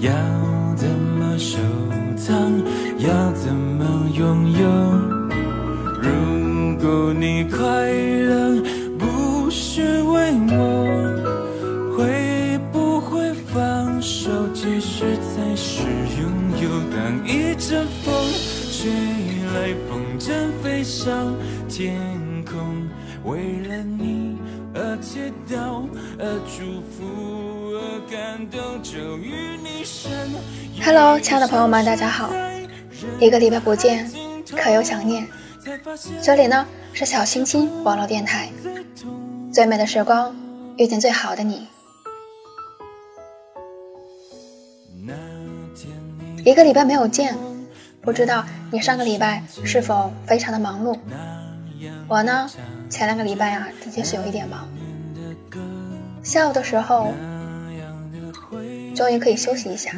要亲爱的朋友们，大家好！一个礼拜不见，可有想念？这里呢是小星星网络电台，最美的时光遇见最好的你。一个礼拜没有见，不知道你上个礼拜是否非常的忙碌？我呢，前两个礼拜啊，的确是有一点忙。下午的时候，终于可以休息一下，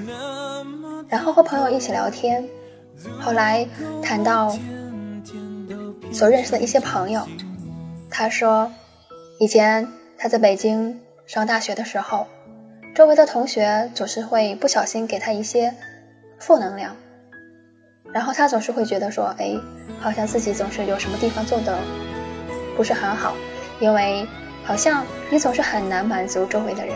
然后和朋友一起聊天。后来谈到所认识的一些朋友，他说，以前他在北京上大学的时候，周围的同学总是会不小心给他一些负能量，然后他总是会觉得说，哎，好像自己总是有什么地方做的不是很好，因为好像你总是很难满足周围的人。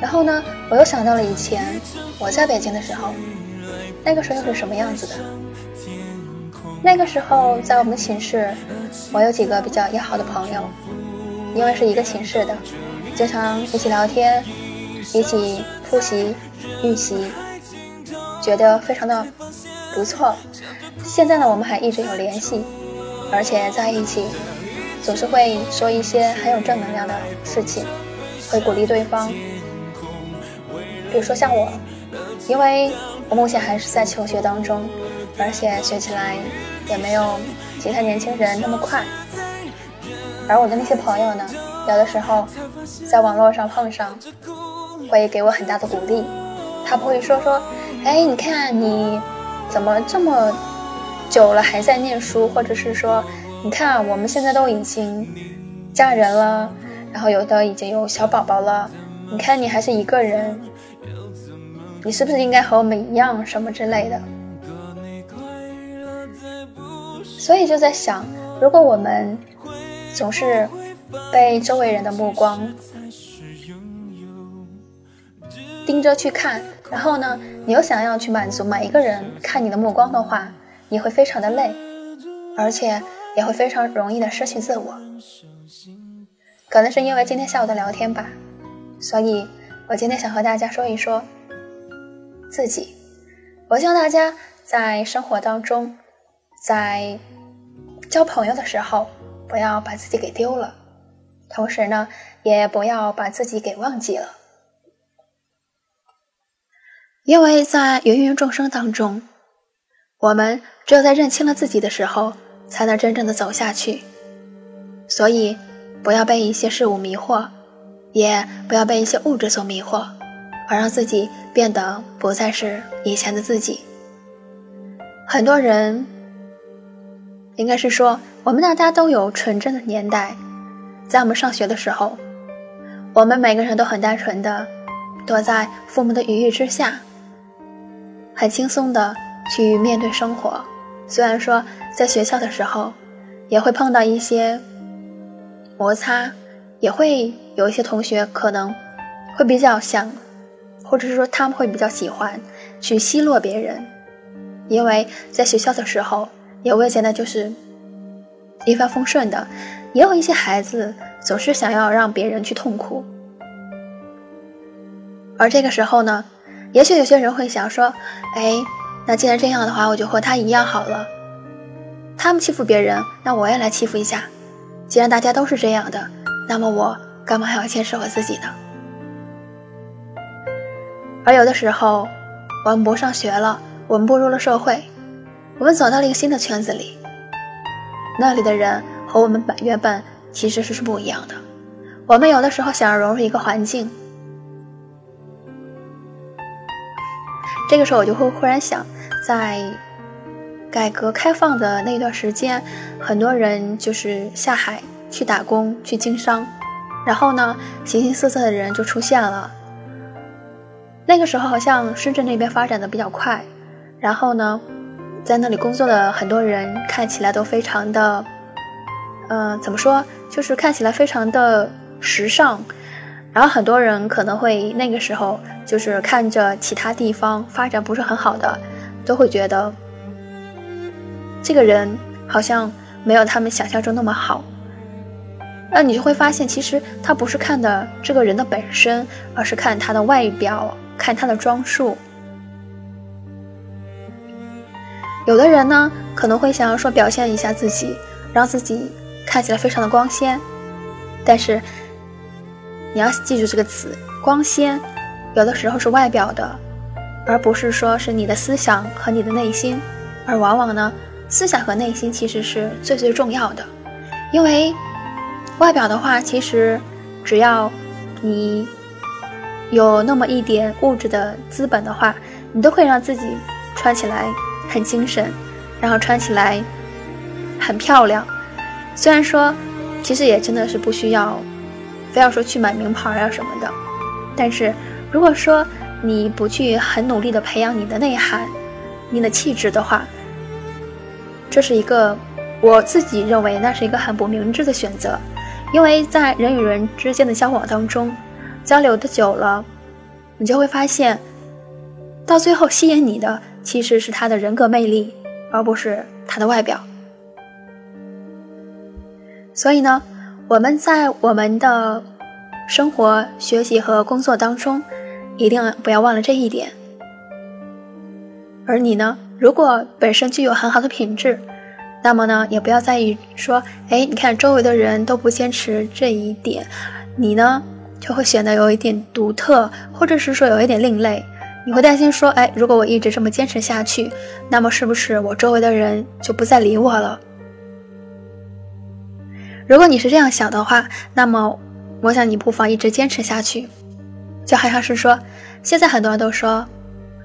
然后呢，我又想到了以前我在北京的时候，那个时候又是什么样子的？那个时候在我们寝室，我有几个比较要好的朋友，因为是一个寝室的，经常一起聊天，一起复习、预习，觉得非常的不错。现在呢，我们还一直有联系，而且在一起总是会说一些很有正能量的事情，会鼓励对方。比如说像我，因为我目前还是在求学当中，而且学起来也没有其他年轻人那么快。而我的那些朋友呢，有的时候在网络上碰上，会给我很大的鼓励。他不会说说，哎，你看你怎么这么久了还在念书，或者是说，你看我们现在都已经嫁人了，然后有的已经有小宝宝了，你看你还是一个人。你是不是应该和我们一样什么之类的？所以就在想，如果我们总是被周围人的目光盯着去看，然后呢，你又想要去满足每一个人看你的目光的话，你会非常的累，而且也会非常容易的失去自我。可能是因为今天下午的聊天吧，所以我今天想和大家说一说。自己，我希望大家在生活当中，在交朋友的时候，不要把自己给丢了，同时呢，也不要把自己给忘记了，因为在芸芸众生当中，我们只有在认清了自己的时候，才能真正的走下去。所以，不要被一些事物迷惑，也不要被一些物质所迷惑。而让自己变得不再是以前的自己。很多人，应该是说，我们大家都有纯真的年代，在我们上学的时候，我们每个人都很单纯的躲在父母的羽翼之下，很轻松的去面对生活。虽然说在学校的时候，也会碰到一些摩擦，也会有一些同学可能会比较想。或者是说他们会比较喜欢去奚落别人，因为在学校的时候也未见得就是一帆风顺的，也有一些孩子总是想要让别人去痛苦。而这个时候呢，也许有些人会想说：“哎，那既然这样的话，我就和他一样好了。他们欺负别人，那我也来欺负一下。既然大家都是这样的，那么我干嘛还要坚持我自己呢？”而有的时候，我们不上学了，我们步入了社会，我们走到了一个新的圈子里，那里的人和我们本原本其实是不一样的。我们有的时候想要融入一个环境，这个时候我就会忽然想，在改革开放的那段时间，很多人就是下海去打工、去经商，然后呢，形形色色的人就出现了。那个时候好像深圳那边发展的比较快，然后呢，在那里工作的很多人看起来都非常的，呃，怎么说，就是看起来非常的时尚，然后很多人可能会那个时候就是看着其他地方发展不是很好的，都会觉得这个人好像没有他们想象中那么好，那你就会发现，其实他不是看的这个人的本身，而是看他的外表。看他的装束，有的人呢可能会想要说表现一下自己，让自己看起来非常的光鲜，但是你要记住这个词“光鲜”，有的时候是外表的，而不是说是你的思想和你的内心，而往往呢，思想和内心其实是最最重要的，因为外表的话，其实只要你。有那么一点物质的资本的话，你都会让自己穿起来很精神，然后穿起来很漂亮。虽然说，其实也真的是不需要，非要说去买名牌啊什么的。但是如果说你不去很努力的培养你的内涵、你的气质的话，这是一个我自己认为那是一个很不明智的选择，因为在人与人之间的交往当中。交流的久了，你就会发现，到最后吸引你的其实是他的人格魅力，而不是他的外表。所以呢，我们在我们的生活、学习和工作当中，一定不要忘了这一点。而你呢，如果本身具有很好的品质，那么呢，也不要在意说，哎，你看周围的人都不坚持这一点，你呢？就会显得有一点独特，或者是说有一点另类。你会担心说，哎，如果我一直这么坚持下去，那么是不是我周围的人就不再理我了？如果你是这样想的话，那么我想你不妨一直坚持下去。就好像是说，现在很多人都说，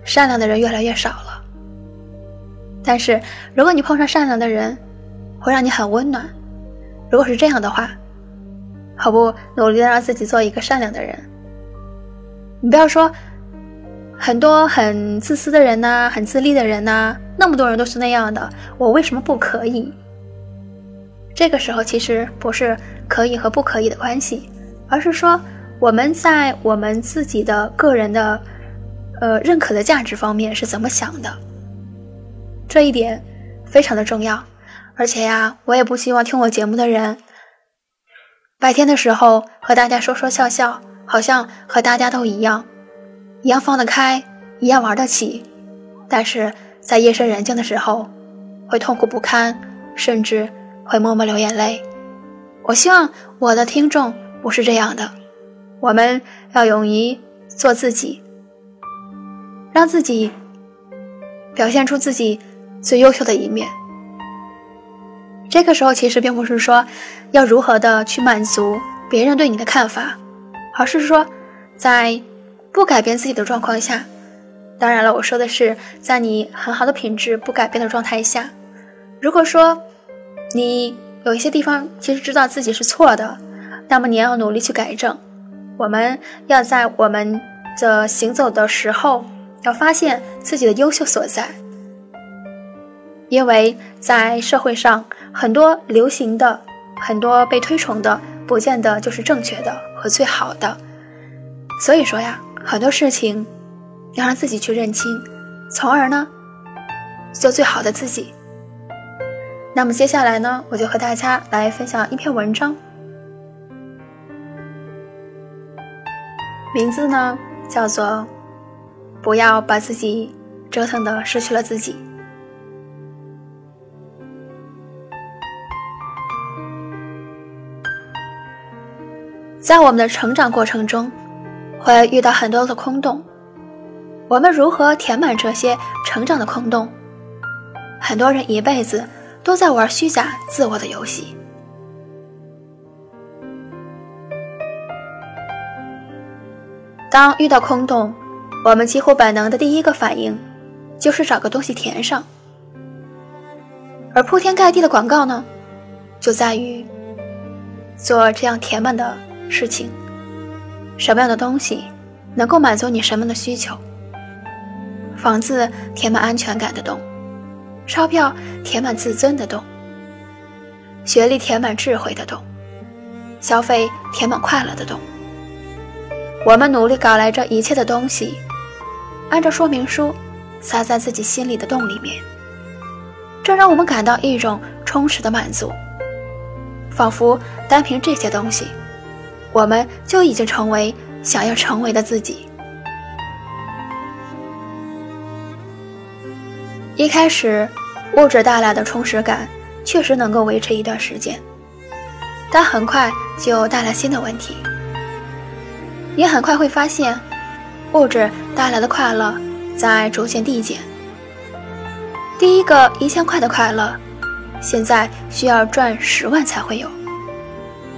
善良的人越来越少了。但是如果你碰上善良的人，会让你很温暖。如果是这样的话。好不努力的让自己做一个善良的人。你不要说很多很自私的人呐，很自利的人呐，那么多人都是那样的，我为什么不可以？这个时候其实不是可以和不可以的关系，而是说我们在我们自己的个人的呃认可的价值方面是怎么想的，这一点非常的重要。而且呀，我也不希望听我节目的人。白天的时候和大家说说笑笑，好像和大家都一样，一样放得开，一样玩得起。但是在夜深人静的时候，会痛苦不堪，甚至会默默流眼泪。我希望我的听众不是这样的。我们要勇于做自己，让自己表现出自己最优秀的一面。这个时候其实并不是说要如何的去满足别人对你的看法，而是说在不改变自己的状况下，当然了，我说的是在你很好的品质不改变的状态下，如果说你有一些地方其实知道自己是错的，那么你要努力去改正。我们要在我们的行走的时候，要发现自己的优秀所在。因为在社会上，很多流行的、很多被推崇的，不见得就是正确的和最好的。所以说呀，很多事情要让自己去认清，从而呢，做最好的自己。那么接下来呢，我就和大家来分享一篇文章，名字呢叫做《不要把自己折腾的失去了自己》。在我们的成长过程中，会遇到很多的空洞，我们如何填满这些成长的空洞？很多人一辈子都在玩虚假自我的游戏。当遇到空洞，我们几乎本能的第一个反应就是找个东西填上。而铺天盖地的广告呢，就在于做这样填满的事情。什么样的东西能够满足你什么的需求？房子填满安全感的洞，钞票填满自尊的洞，学历填满智慧的洞，消费填满快乐的洞。我们努力搞来这一切的东西，按照说明书撒在自己心里的洞里面，这让我们感到一种充实的满足，仿佛单凭这些东西，我们就已经成为想要成为的自己。一开始，物质带来的充实感确实能够维持一段时间，但很快就带来新的问题。你很快会发现，物质带来的快乐在逐渐递减。第一个一千块的快乐，现在需要赚十万才会有。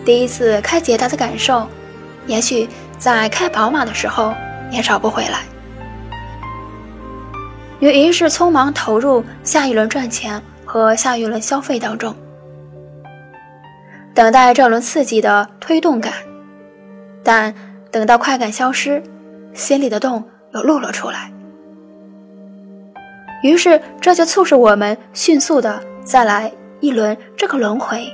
第一次开捷达的感受，也许在开宝马的时候也找不回来。于于是匆忙投入下一轮赚钱和下一轮消费当中，等待这轮刺激的推动感，但等到快感消失，心里的洞又露了出来。于是这就促使我们迅速的再来一轮这个轮回：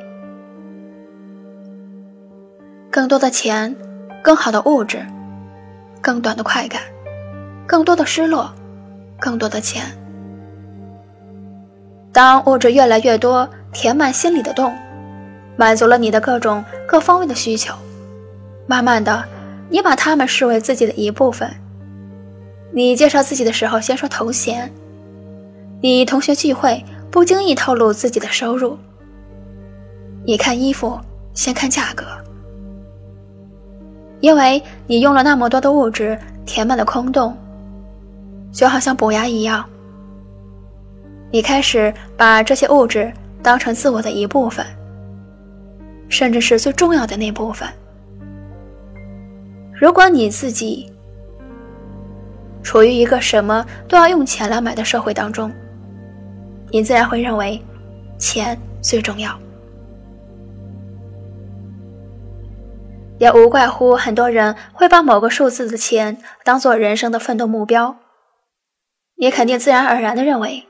更多的钱，更好的物质，更短的快感，更多的失落。更多的钱。当物质越来越多，填满心里的洞，满足了你的各种各方面的需求，慢慢的，你把他们视为自己的一部分。你介绍自己的时候，先说头衔；你同学聚会，不经意透露自己的收入；你看衣服，先看价格，因为你用了那么多的物质填满了空洞。就好像补牙一样，你开始把这些物质当成自我的一部分，甚至是最重要的那部分。如果你自己处于一个什么都要用钱来买的社会当中，你自然会认为钱最重要，也无怪乎很多人会把某个数字的钱当做人生的奋斗目标。你肯定自然而然的认为，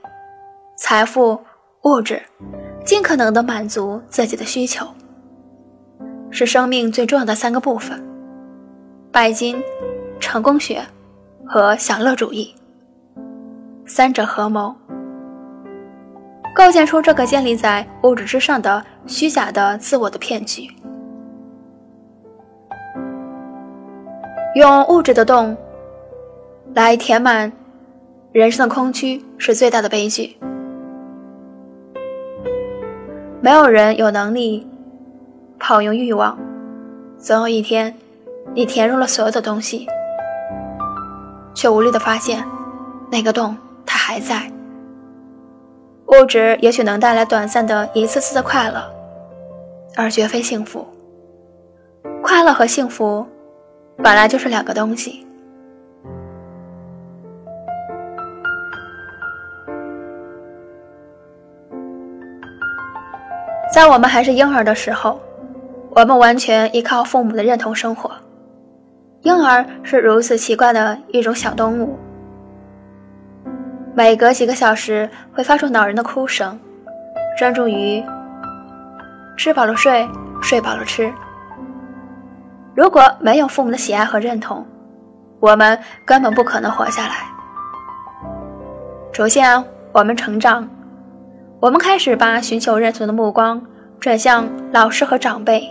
财富、物质，尽可能的满足自己的需求，是生命最重要的三个部分：拜金、成功学和享乐主义。三者合谋，构建出这个建立在物质之上的虚假的自我的骗局。用物质的洞来填满。人生的空虚是最大的悲剧。没有人有能力跑赢欲望。总有一天，你填入了所有的东西，却无力的发现，那个洞它还在。物质也许能带来短暂的一次次的快乐，而绝非幸福。快乐和幸福本来就是两个东西。在我们还是婴儿的时候，我们完全依靠父母的认同生活。婴儿是如此奇怪的一种小动物，每隔几个小时会发出恼人的哭声，专注于吃饱了睡，睡饱了吃。如果没有父母的喜爱和认同，我们根本不可能活下来。逐渐，我们成长。我们开始把寻求认同的目光转向老师和长辈，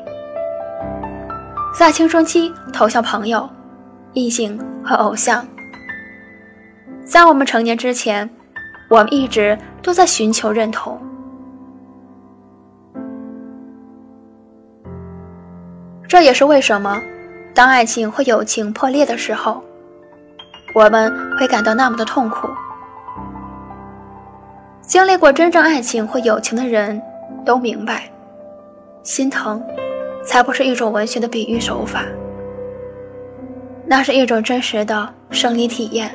在青春期投向朋友、异性和偶像。在我们成年之前，我们一直都在寻求认同。这也是为什么，当爱情或友情破裂的时候，我们会感到那么的痛苦。经历过真正爱情或友情的人都明白，心疼，才不是一种文学的比喻手法，那是一种真实的生理体验。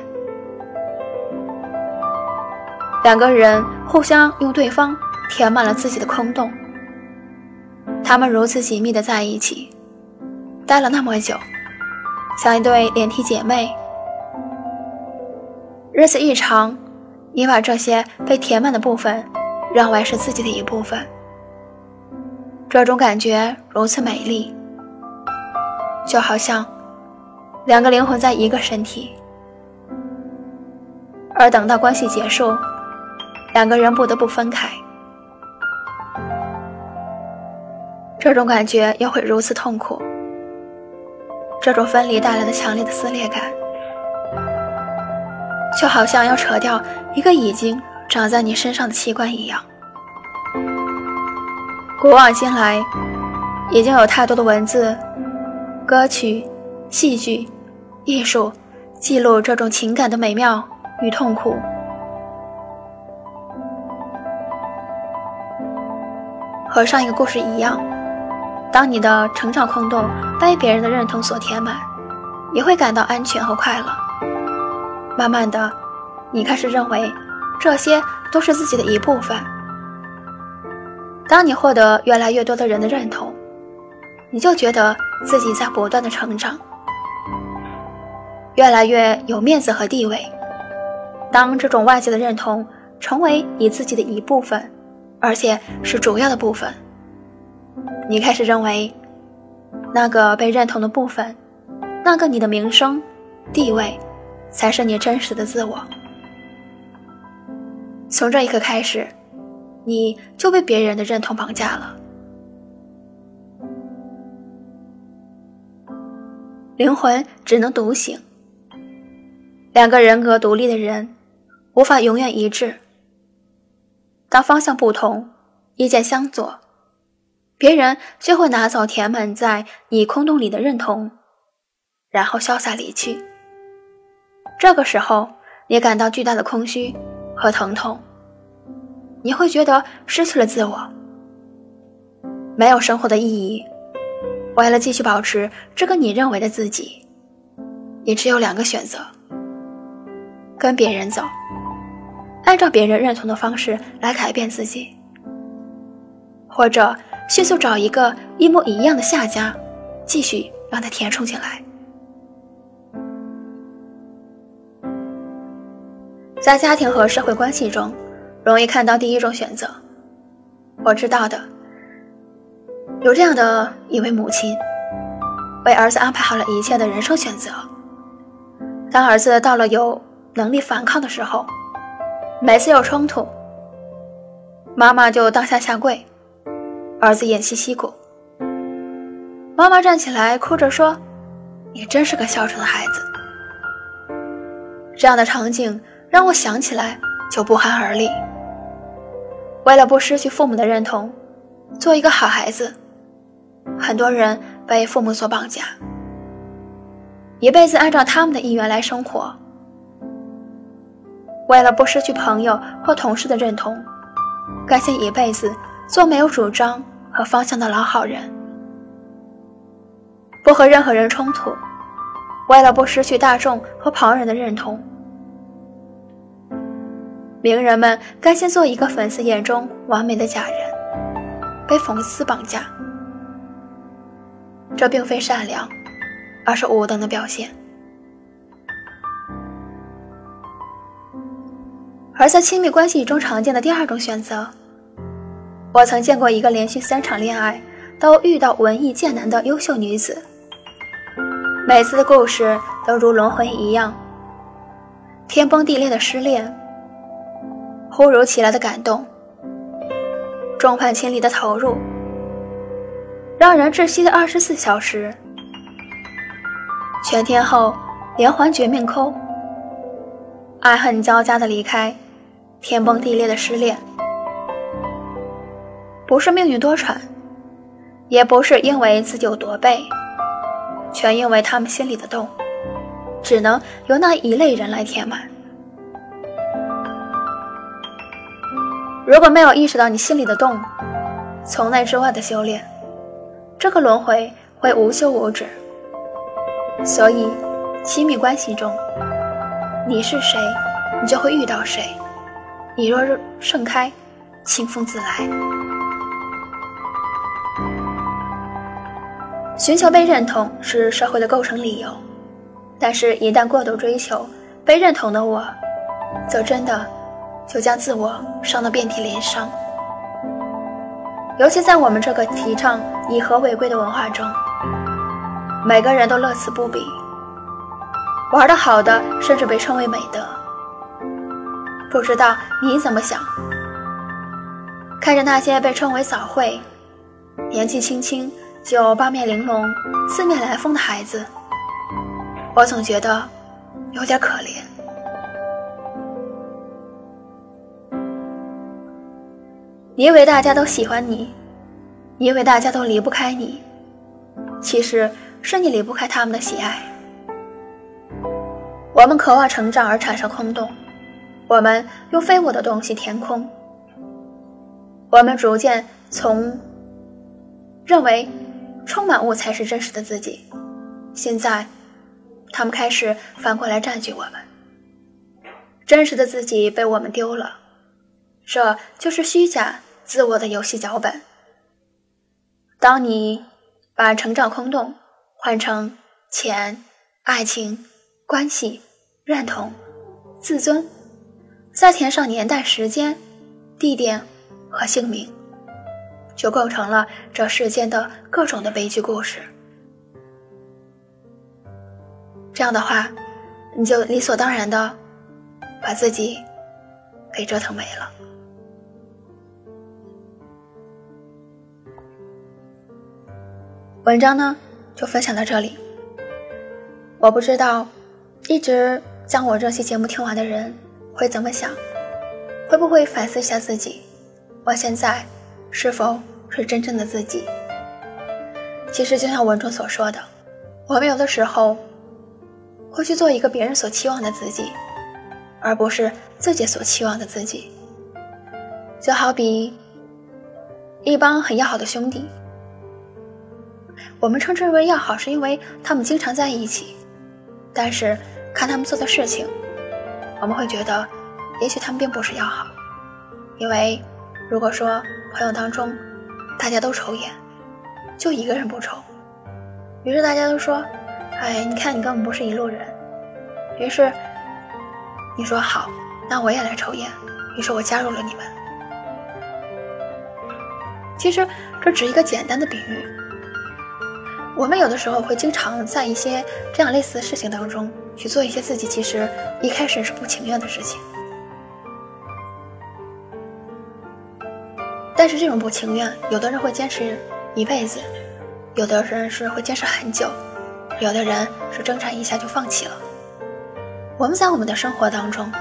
两个人互相用对方填满了自己的空洞，他们如此紧密的在一起，待了那么久，像一对连体姐妹。日子一长，你把这些被填满的部分认为是自己的一部分，这种感觉如此美丽，就好像两个灵魂在一个身体，而等到关系结束。两个人不得不分开，这种感觉又会如此痛苦。这种分离带来的强烈的撕裂感，就好像要扯掉一个已经长在你身上的器官一样。古往今来，已经有太多的文字、歌曲、戏剧、艺术，记录这种情感的美妙与痛苦。和上一个故事一样，当你的成长空洞被别人的认同所填满，你会感到安全和快乐。慢慢的，你开始认为这些都是自己的一部分。当你获得越来越多的人的认同，你就觉得自己在不断的成长，越来越有面子和地位。当这种外界的认同成为你自己的一部分。而且是主要的部分。你开始认为，那个被认同的部分，那个你的名声、地位，才是你真实的自我。从这一刻开始，你就被别人的认同绑架了。灵魂只能独行。两个人格独立的人，无法永远一致。当方向不同，意见相左，别人就会拿走填满在你空洞里的认同，然后潇洒离去。这个时候，你感到巨大的空虚和疼痛，你会觉得失去了自我，没有生活的意义。为了继续保持这个你认为的自己，你只有两个选择：跟别人走。按照别人认同的方式来改变自己，或者迅速找一个一模一样的下家，继续让他填充进来。在家庭和社会关系中，容易看到第一种选择。我知道的，有这样的一位母亲，为儿子安排好了一切的人生选择。当儿子到了有能力反抗的时候。每次有冲突，妈妈就当下下跪，儿子偃旗息鼓。妈妈站起来哭着说：“你真是个孝顺的孩子。”这样的场景让我想起来就不寒而栗。为了不失去父母的认同，做一个好孩子，很多人被父母所绑架，一辈子按照他们的意愿来生活。为了不失去朋友或同事的认同，甘心一辈子做没有主张和方向的老好人，不和任何人冲突。为了不失去大众和旁人的认同，名人们甘心做一个粉丝眼中完美的假人，被讽刺绑架。这并非善良，而是无能的表现。而在亲密关系中常见的第二种选择，我曾见过一个连续三场恋爱都遇到文艺贱男的优秀女子，每次的故事都如轮回一样，天崩地裂的失恋，忽如其来的感动，众叛亲离的投入，让人窒息的二十四小时，全天候连环绝命扣，爱恨交加的离开。天崩地裂的失恋，不是命运多舛，也不是因为自己有多背，全因为他们心里的洞。只能由那一类人来填满。如果没有意识到你心里的洞，从内之外的修炼，这个轮回会无休无止。所以，亲密关系中，你是谁，你就会遇到谁。你若盛开，清风自来。寻求被认同是社会的构成理由，但是，一旦过度追求被认同的我，则真的就将自我伤得遍体鳞伤。尤其在我们这个提倡以和为贵的文化中，每个人都乐此不彼，玩得好的甚至被称为美德。不知道你怎么想？看着那些被称为早会、年纪轻轻就八面玲珑、四面来风的孩子，我总觉得有点可怜。你以为大家都喜欢你，你以为大家都离不开你，其实是你离不开他们的喜爱。我们渴望成长而产生空洞。我们用非我的东西填空，我们逐渐从认为充满物才是真实的自己，现在他们开始反过来占据我们，真实的自己被我们丢了，这就是虚假自我的游戏脚本。当你把成长空洞换成钱、爱情、关系、认同、自尊。再填上年代、时间、地点和姓名，就构成了这世间的各种的悲剧故事。这样的话，你就理所当然的把自己给折腾没了。文章呢，就分享到这里。我不知道，一直将我这期节目听完的人。会怎么想？会不会反思一下自己？我现在是否是真正的自己？其实就像文中所说的，我们有的时候会去做一个别人所期望的自己，而不是自己所期望的自己。就好比一帮很要好的兄弟，我们称之为要好，是因为他们经常在一起，但是看他们做的事情。我们会觉得，也许他们并不是要好，因为如果说朋友当中大家都抽烟，就一个人不抽，于是大家都说：“哎，你看你根本不是一路人。”于是你说好，那我也来抽烟，于是我加入了你们。其实这只是一个简单的比喻。我们有的时候会经常在一些这样类似的事情当中去做一些自己其实一开始是不情愿的事情，但是这种不情愿，有的人会坚持一辈子，有的人是会坚持很久，有的人是挣扎一下就放弃了。我们在我们的生活当中，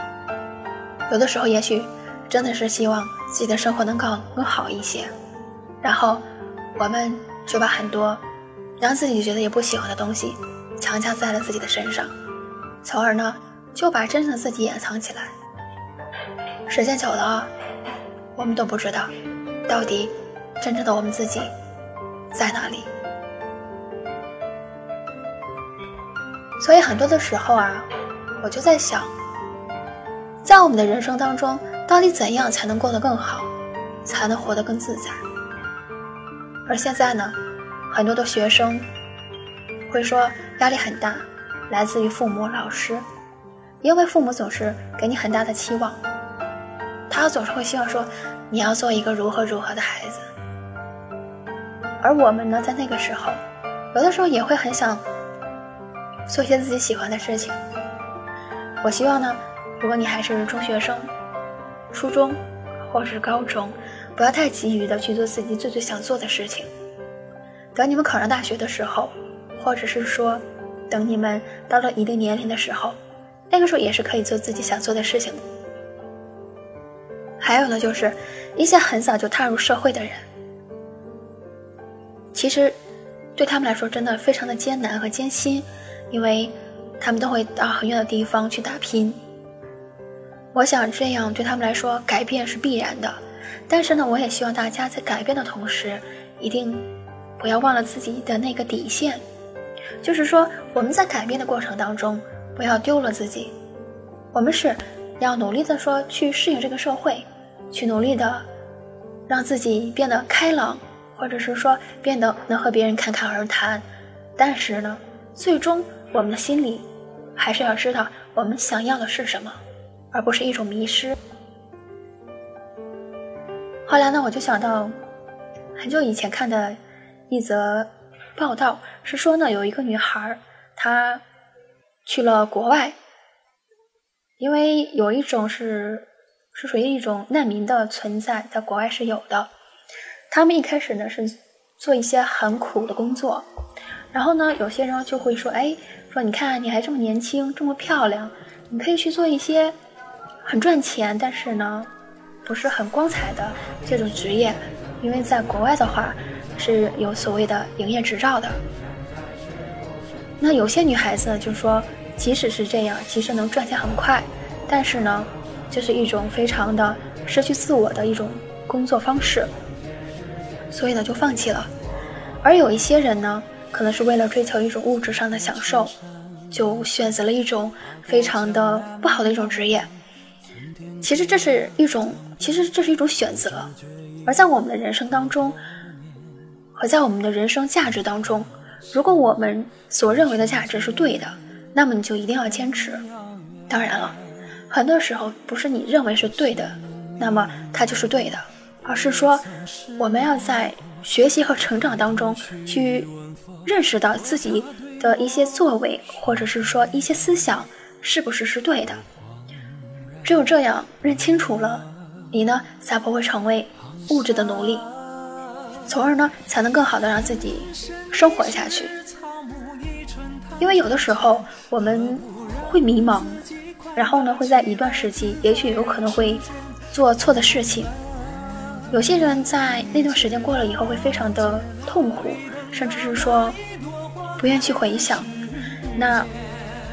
有的时候也许真的是希望自己的生活能够更好一些，然后我们就把很多。让自己觉得也不喜欢的东西，强加在了自己的身上，从而呢，就把真正的自己掩藏起来。时间久了，我们都不知道，到底真正的我们自己在哪里。所以很多的时候啊，我就在想，在我们的人生当中，到底怎样才能过得更好，才能活得更自在？而现在呢？很多的学生会说压力很大，来自于父母、老师，因为父母总是给你很大的期望，他总是会希望说你要做一个如何如何的孩子。而我们呢，在那个时候，有的时候也会很想做些自己喜欢的事情。我希望呢，如果你还是中学生、初中或是高中，不要太急于的去做自己最最想做的事情。等你们考上大学的时候，或者是说，等你们到了一定年龄的时候，那个时候也是可以做自己想做的事情的。还有呢，就是一些很早就踏入社会的人，其实对他们来说真的非常的艰难和艰辛，因为他们都会到很远的地方去打拼。我想这样对他们来说改变是必然的，但是呢，我也希望大家在改变的同时，一定不要忘了自己的那个底线，就是说我们在改变的过程当中，不要丢了自己。我们是要努力的说去适应这个社会，去努力的让自己变得开朗，或者是说变得能和别人侃侃而谈。但是呢，最终我们的心里还是要知道我们想要的是什么，而不是一种迷失。后来呢，我就想到很久以前看的一则报道，是说呢，有一个女孩，她去了国外，因为有一种是是属于一种难民的存在，在国外是有的。他们一开始呢是做一些很苦的工作。然后呢，有些人就会说：“哎，说你看你还这么年轻，这么漂亮，你可以去做一些很赚钱，但是呢，不是很光彩的这种职业，因为在国外的话是有所谓的营业执照的。”那有些女孩子就说，即使是这样，即使能赚钱很快，但是呢，就是一种非常的失去自我的一种工作方式，所以呢就放弃了。而有一些人呢。可能是为了追求一种物质上的享受，就选择了一种非常的不好的一种职业。其实这是一种，其实这是一种选择。而在我们的人生当中，和在我们的人生价值当中，如果我们所认为的价值是对的，那么你就一定要坚持。当然了，很多时候不是你认为是对的，那么它就是对的，而是说我们要在学习和成长当中去。认识到自己的一些作为，或者是说一些思想，是不是是对的？只有这样认清楚了，你呢才不会成为物质的奴隶，从而呢才能更好的让自己生活下去。因为有的时候我们会迷茫，然后呢会在一段时期，也许有可能会做错的事情。有些人在那段时间过了以后，会非常的痛苦。甚至是说不愿去回想，那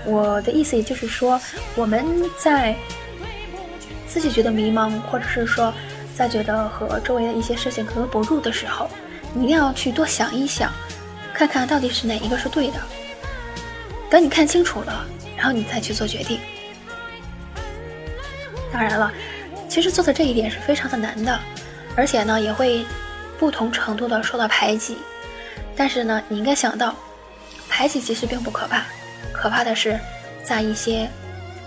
我的意思也就是说，我们在自己觉得迷茫，或者是说在觉得和周围的一些事情格格不入的时候，你一定要去多想一想，看看到底是哪一个是对的。等你看清楚了，然后你再去做决定。当然了，其实做的这一点是非常的难的，而且呢，也会不同程度的受到排挤。但是呢，你应该想到，排挤其实并不可怕，可怕的是，在一些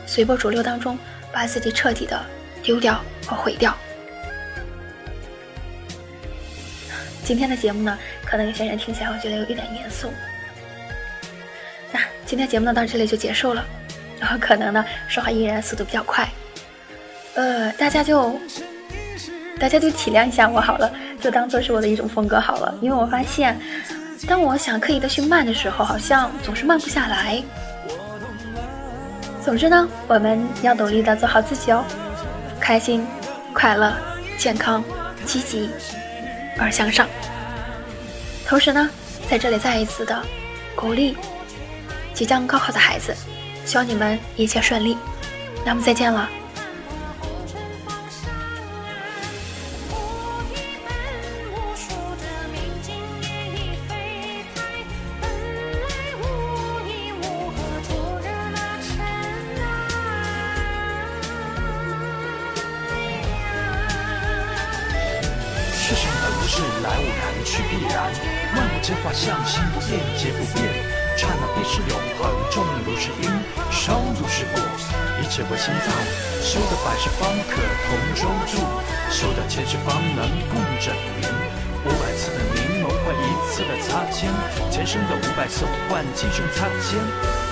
随波逐流当中，把自己彻底的丢掉和毁掉。今天的节目呢，可能有些人听起来会觉得有一点严肃。今天节目呢到这里就结束了，然后可能呢说话依然速度比较快，呃，大家就大家就体谅一下我好了，就当做是我的一种风格好了，因为我发现。当我想刻意的去慢的时候，好像总是慢不下来。总之呢，我们要努力的做好自己哦，开心、快乐、健康、积极而向上。同时呢，在这里再一次的鼓励即将高考的孩子，希望你们一切顺利。那么再见了。是来无然，去必然。万物皆化向，心不变，皆不变。刹那便是永恒，众如是因，生如是果。一切为心造，修得百世方可同舟渡，修得千世方能共枕眠。五百次的凝眸换一次的擦肩，前生的五百次换今生擦肩。